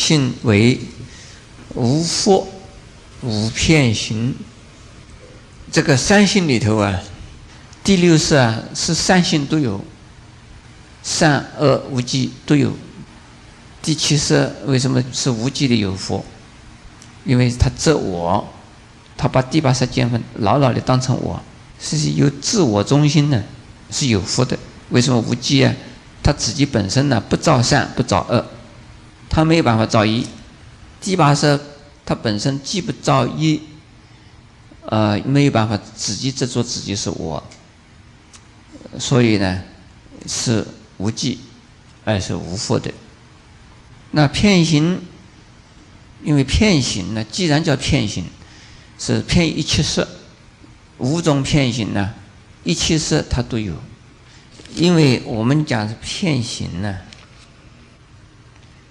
性为无惑、无片行。这个三性里头啊，第六识啊是三性都有，善恶无记都有。第七识为什么是无记的有佛？因为他执我，他把第八识见分牢牢的当成我，是有自我中心的，是有福的。为什么无记啊？他自己本身呢不造善不造恶，他没有办法造一。第八识他本身既不造一。呃，没有办法自己执着自己是我，所以呢，是无记，而是无惑的。那片行，因为片行呢，既然叫片行，是片一切色，五种片行呢，一切色它都有。因为我们讲是片行呢，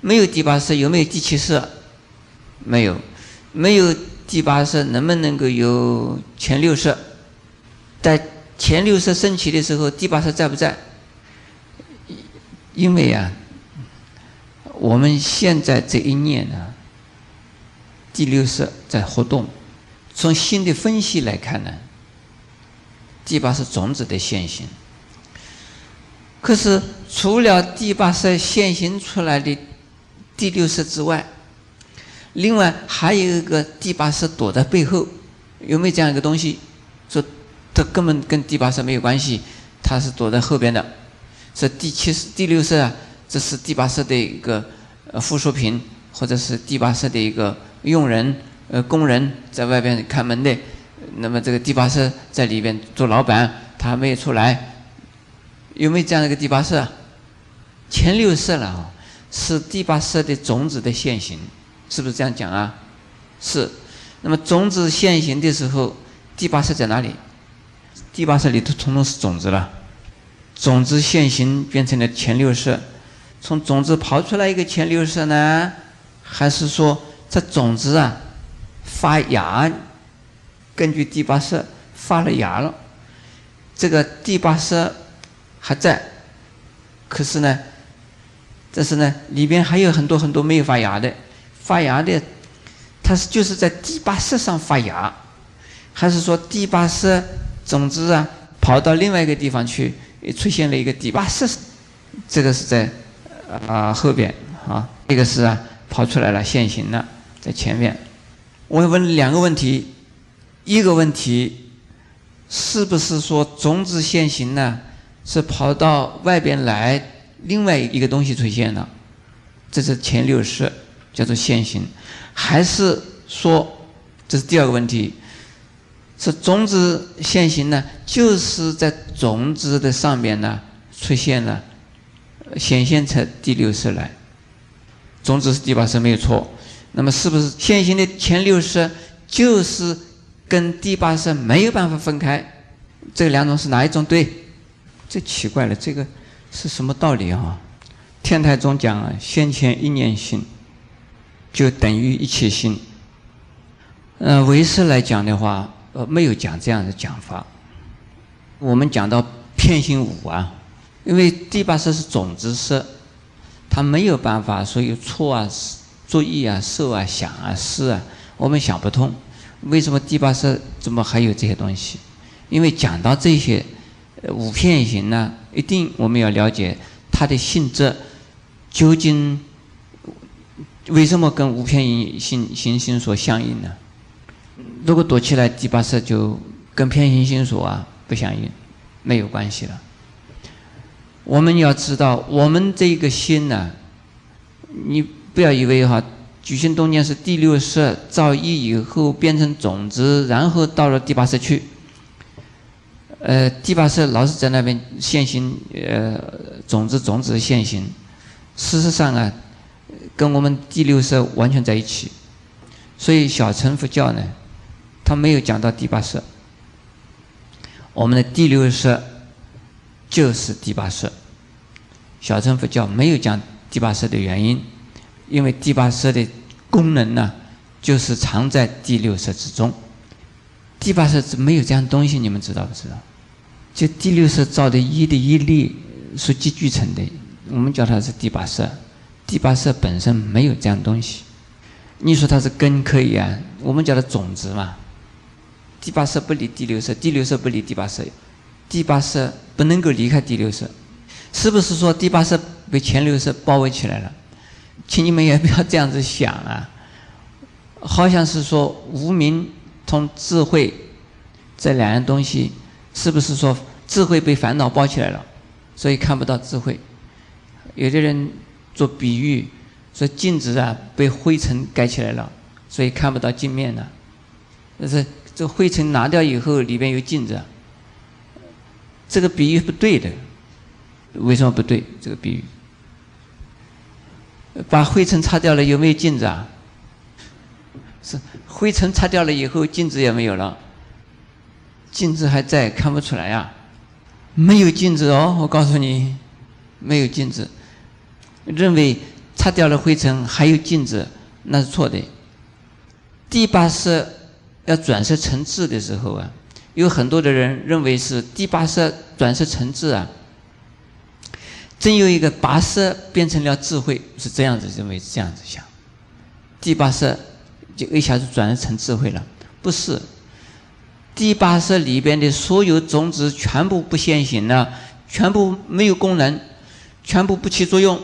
没有第八色，有没有第七色？没有，没有。第八色能不能够有前六色？在前六色升起的时候，第八色在不在？因为啊，我们现在这一念呢，第六色在活动。从新的分析来看呢，第八是种子的现行。可是除了第八色现行出来的第六色之外，另外还有一个第八识躲在背后，有没有这样一个东西？说这根本跟第八识没有关系，它是躲在后边的。这第七识、第六识啊，这是第八识的一个附属品，或者是第八识的一个佣人、呃工人，在外边看门的。那么这个第八识在里边做老板，他还没有出来。有没有这样一个第八识？前六识了啊，是第八识的种子的现行。是不是这样讲啊？是。那么种子现行的时候，第八识在哪里？第八识里头通通是种子了。种子现行变成了前六识，从种子刨出来一个前六识呢？还是说这种子啊发芽？根据第八识发了芽了，这个第八识还在，可是呢，但是呢里边还有很多很多没有发芽的。发芽的，它是就是在第八色上发芽，还是说第八色种子啊跑到另外一个地方去，出现了一个第八色？这个是在啊后边啊，这个是啊跑出来了现行了在前面。我问两个问题，一个问题是不是说种子现行呢？是跑到外边来另外一个东西出现了？这是前六识。叫做现行，还是说这是第二个问题？是种子现行呢？就是在种子的上面呢出现了，显现出第六识来。种子是第八识没有错，那么是不是现行的前六识就是跟第八识没有办法分开？这两种是哪一种对？这奇怪了，这个是什么道理啊？天台中讲，先前一念心。就等于一切心。嗯，唯识来讲的话，呃，没有讲这样的讲法。我们讲到片性五啊，因为第八识是种子识，它没有办法说有错啊、作意啊、受啊、想啊、思啊，我们想不通。为什么第八识怎么还有这些东西？因为讲到这些五片型呢，一定我们要了解它的性质究竟。为什么跟五片行行星所相应呢？如果躲起来，第八识就跟偏行星所啊不相应，没有关系了。我们要知道，我们这个心呢，你不要以为哈，举心动念是第六识造意以后变成种子，然后到了第八识去。呃，第八识老是在那边现行，呃，种子种子现行。事实上啊。跟我们第六识完全在一起，所以小乘佛教呢，他没有讲到第八识。我们的第六识就是第八识，小乘佛教没有讲第八识的原因，因为第八识的功能呢，就是藏在第六识之中。第八识没有这样东西，你们知道不知道？就第六识造的一的一粒所积聚成的，我们叫它是第八识。第八色本身没有这样东西。你说它是根可以啊，我们叫它种子嘛。第八色不离第六色，第六色不离第八色，第八色不能够离开第六色，是不是说第八色被前六色包围起来了？请你们也不要这样子想啊，好像是说无名同智慧这两样东西，是不是说智慧被烦恼包起来了，所以看不到智慧？有的人做比喻说镜子啊被灰尘盖起来了，所以看不到镜面了，但是。这灰尘拿掉以后，里边有镜子。这个比喻不对的，为什么不对？这个比喻，把灰尘擦掉了，有没有镜子啊？是灰尘擦掉了以后，镜子也没有了。镜子还在，看不出来呀。没有镜子哦，我告诉你，没有镜子。认为擦掉了灰尘还有镜子，那是错的。第八是。要转色成智的时候啊，有很多的人认为是第八色转色成智啊。真有一个八色变成了智慧，是这样子认为，这样子想，第八色就一下子转成智慧了。不是，第八色里边的所有种子全部不现行了，全部没有功能，全部不起作用，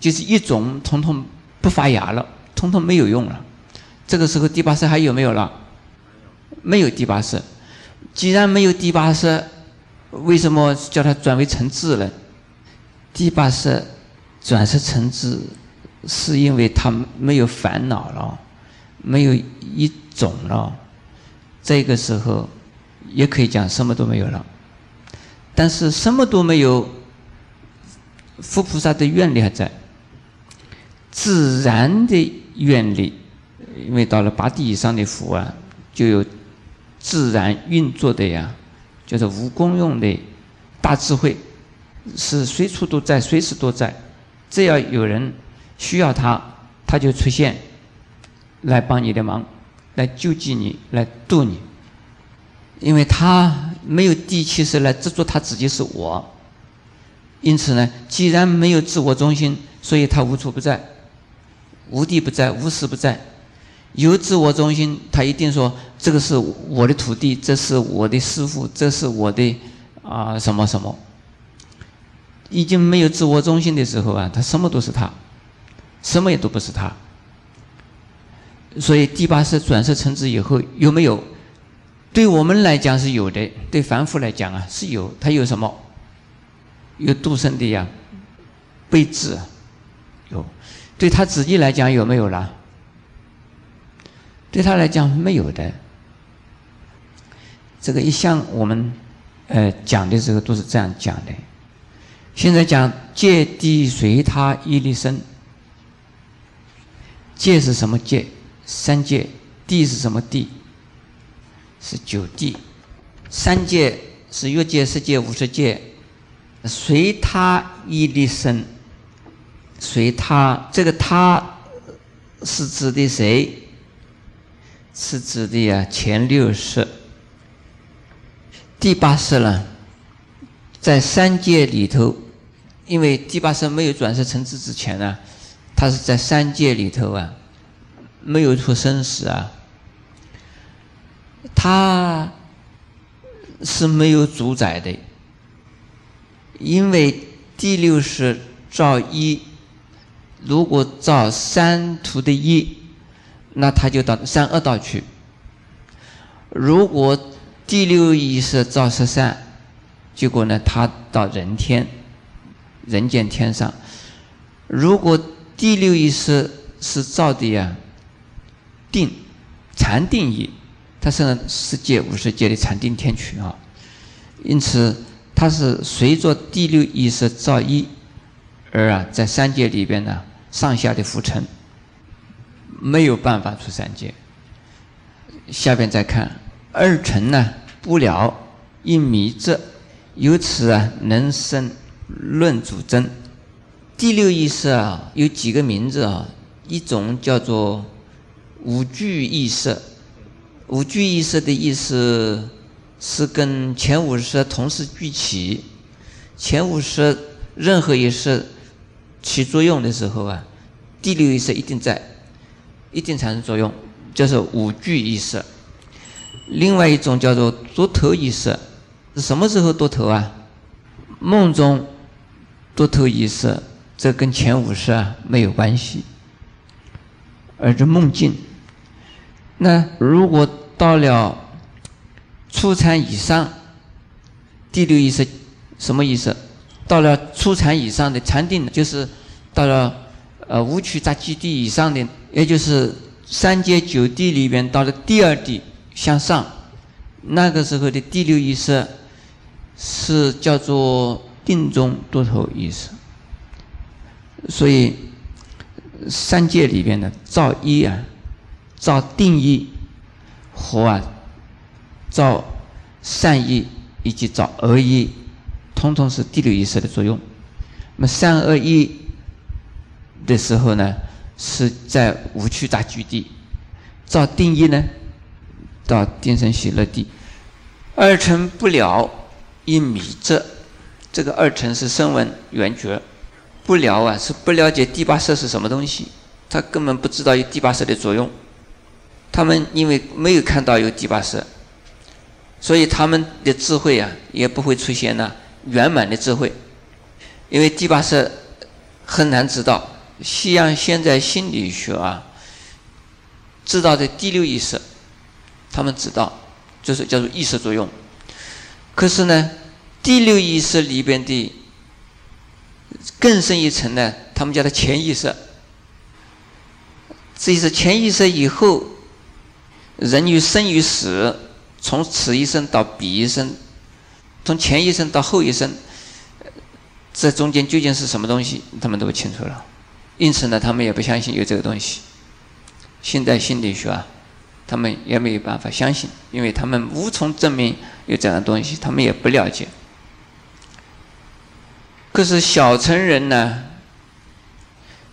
就是一种统统不发芽了，统统没有用了。这个时候第八色还有没有了？没有第八色。既然没有第八色，为什么叫它转为成智呢？第八色转世成智，是因为它没有烦恼了，没有一种了。这个时候也可以讲什么都没有了。但是什么都没有，佛菩萨的愿力还在，自然的愿力。因为到了八地以上的佛啊，就有自然运作的呀，就是无功用的大智慧，是随处都在，随时都在。只要有人需要他，他就出现，来帮你的忙，来救济你，来度你。因为他没有地气，是来执着他自己是我，因此呢，既然没有自我中心，所以他无处不在，无地不在，无时不在。有自我中心，他一定说这个是我的土地，这是我的师傅，这是我的啊什么什么。已经没有自我中心的时候啊，他什么都是他，什么也都不是他。所以第八世转世成智以后有没有？对我们来讲是有的，对凡夫来讲啊是有。他有什么？有度生的呀，备智有。对他自己来讲有没有了？对他来讲没有的，这个一向我们呃讲的时候都是这样讲的。现在讲界地随他一力生，界是什么界？三界。地是什么地？是九地。三界是欲界、世界、五十界，随他一力生。随他这个他是指的谁？是指的呀，前六识、第八识呢，在三界里头，因为第八识没有转世成智之前呢，它是在三界里头啊，没有出生死啊，它是没有主宰的，因为第六识造一，如果造三图的一。那他就到三恶道去。如果第六意识造十善，结果呢，他到人天、人间天上。如果第六意识是造的呀，定禅定意，它是世界五十界的禅定天区啊。因此，它是随着第六意识造一，而啊，在三界里边呢，上下的浮沉。没有办法出三界。下边再看二尘呢不了一迷者，由此啊能生论主真。第六意识啊有几个名字啊？一种叫做五具意识，五具意识的意思是跟前五识同时聚齐，前五识任何一识起作用的时候啊，第六意识一定在，一定产生作用，就是五具意识。另外一种叫做多头意识，是什么时候多头啊？梦中多头意识，这跟前五识啊没有关系，而是梦境。那如果到了初禅以上，第六意识什么意思？到了初禅以上的禅定，就是到了呃五趣杂基地以上的，也就是三界九地里边到了第二地向上，那个时候的第六意识是叫做定中多头意识。所以三界里边的造一啊。造定义和啊，造善意以及造恶意，统统是第六意识的作用。那么善恶意的时候呢，是在无趣大居地；造定义呢，到定生喜乐地。二乘不了一米者，这个二乘是声闻缘觉，不了啊是不了解第八色是什么东西，他根本不知道有第八色的作用。他们因为没有看到有第八识，所以他们的智慧啊也不会出现呢圆满的智慧，因为第八识很难知道。西洋现在心理学啊知道的第六意识，他们知道就是叫做意识作用。可是呢，第六意识里边的更深一层呢，他们叫它潜意识。这是潜意识以后。人与生与死，从此一生到彼一生，从前一生到后一生，这中间究竟是什么东西，他们都不清楚了。因此呢，他们也不相信有这个东西。现代心理学啊，他们也没有办法相信，因为他们无从证明有这样的东西，他们也不了解。可是小乘人呢，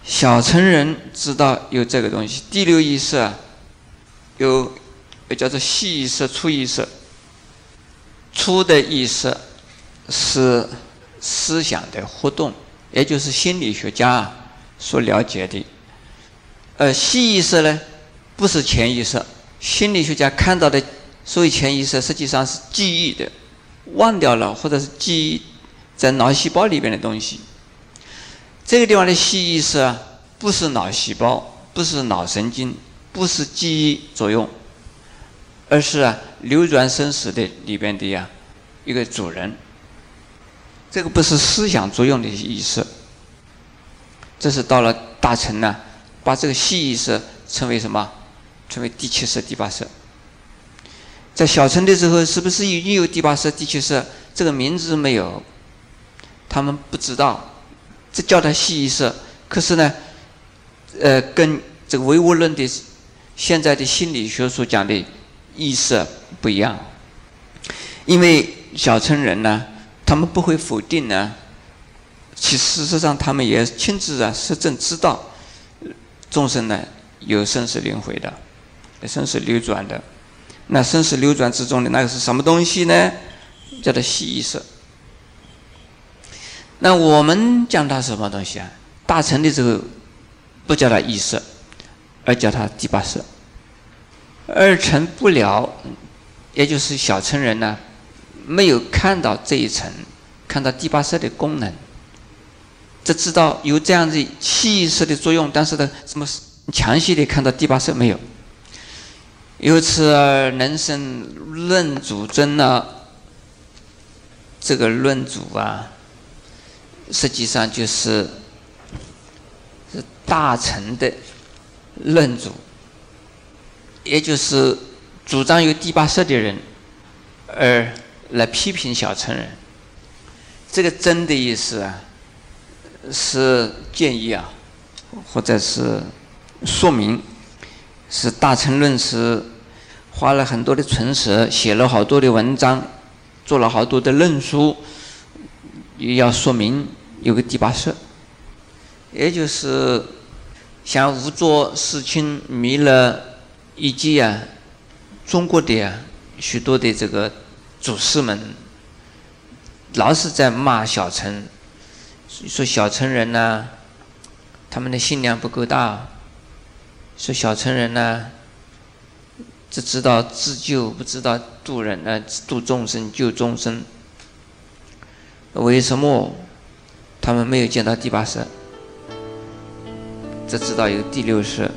小乘人知道有这个东西，第六意识啊。有，叫做细意识、粗意识。粗的意识是思想的活动，也就是心理学家所了解的。而细意识呢，不是潜意识。心理学家看到的所谓潜意识，实际上是记忆的，忘掉了或者是记忆在脑细胞里边的东西。这个地方的细意识啊，不是脑细胞，不是脑神经。不是记忆作用，而是啊流转生死的里边的呀一个主人。这个不是思想作用的意思。这是到了大乘呢，把这个细意识称为什么？称为第七识、第八识。在小乘的时候，是不是已经有第八识、第七识？这个名字没有，他们不知道，这叫它细意识。可是呢，呃，跟这个唯物论的。现在的心理学所讲的意识不一样，因为小乘人呢，他们不会否定呢，其事实上他们也亲自啊实证知道，众生呢有生死轮回的，生死流转的，那生死流转之中的那个是什么东西呢？叫做细意识。那我们讲它什么东西啊？大乘的时候不叫它意识。而叫他第八识，二乘不了，也就是小乘人呢，没有看到这一层，看到第八识的功能，只知道有这样的气色的作用，但是呢，什么详细的看到第八识没有？由此而能生论主尊呢？这个论主啊，实际上就是是大乘的。论主，也就是主张有第八识的人，而来批评小乘人。这个“真”的意思啊，是建议啊，或者是说明，是大乘论师花了很多的唇舌，写了好多的文章，做了好多的论书，也要说明有个第八识，也就是。像吴卓、世清、弥勒以及啊，中国的啊许多的这个祖师们，老是在骂小乘，说小乘人呢他们的心量不够大，说小乘人呢，只知道自救，不知道度人呢，度众生救众生。为什么他们没有见到第八识？就知道一个第六式？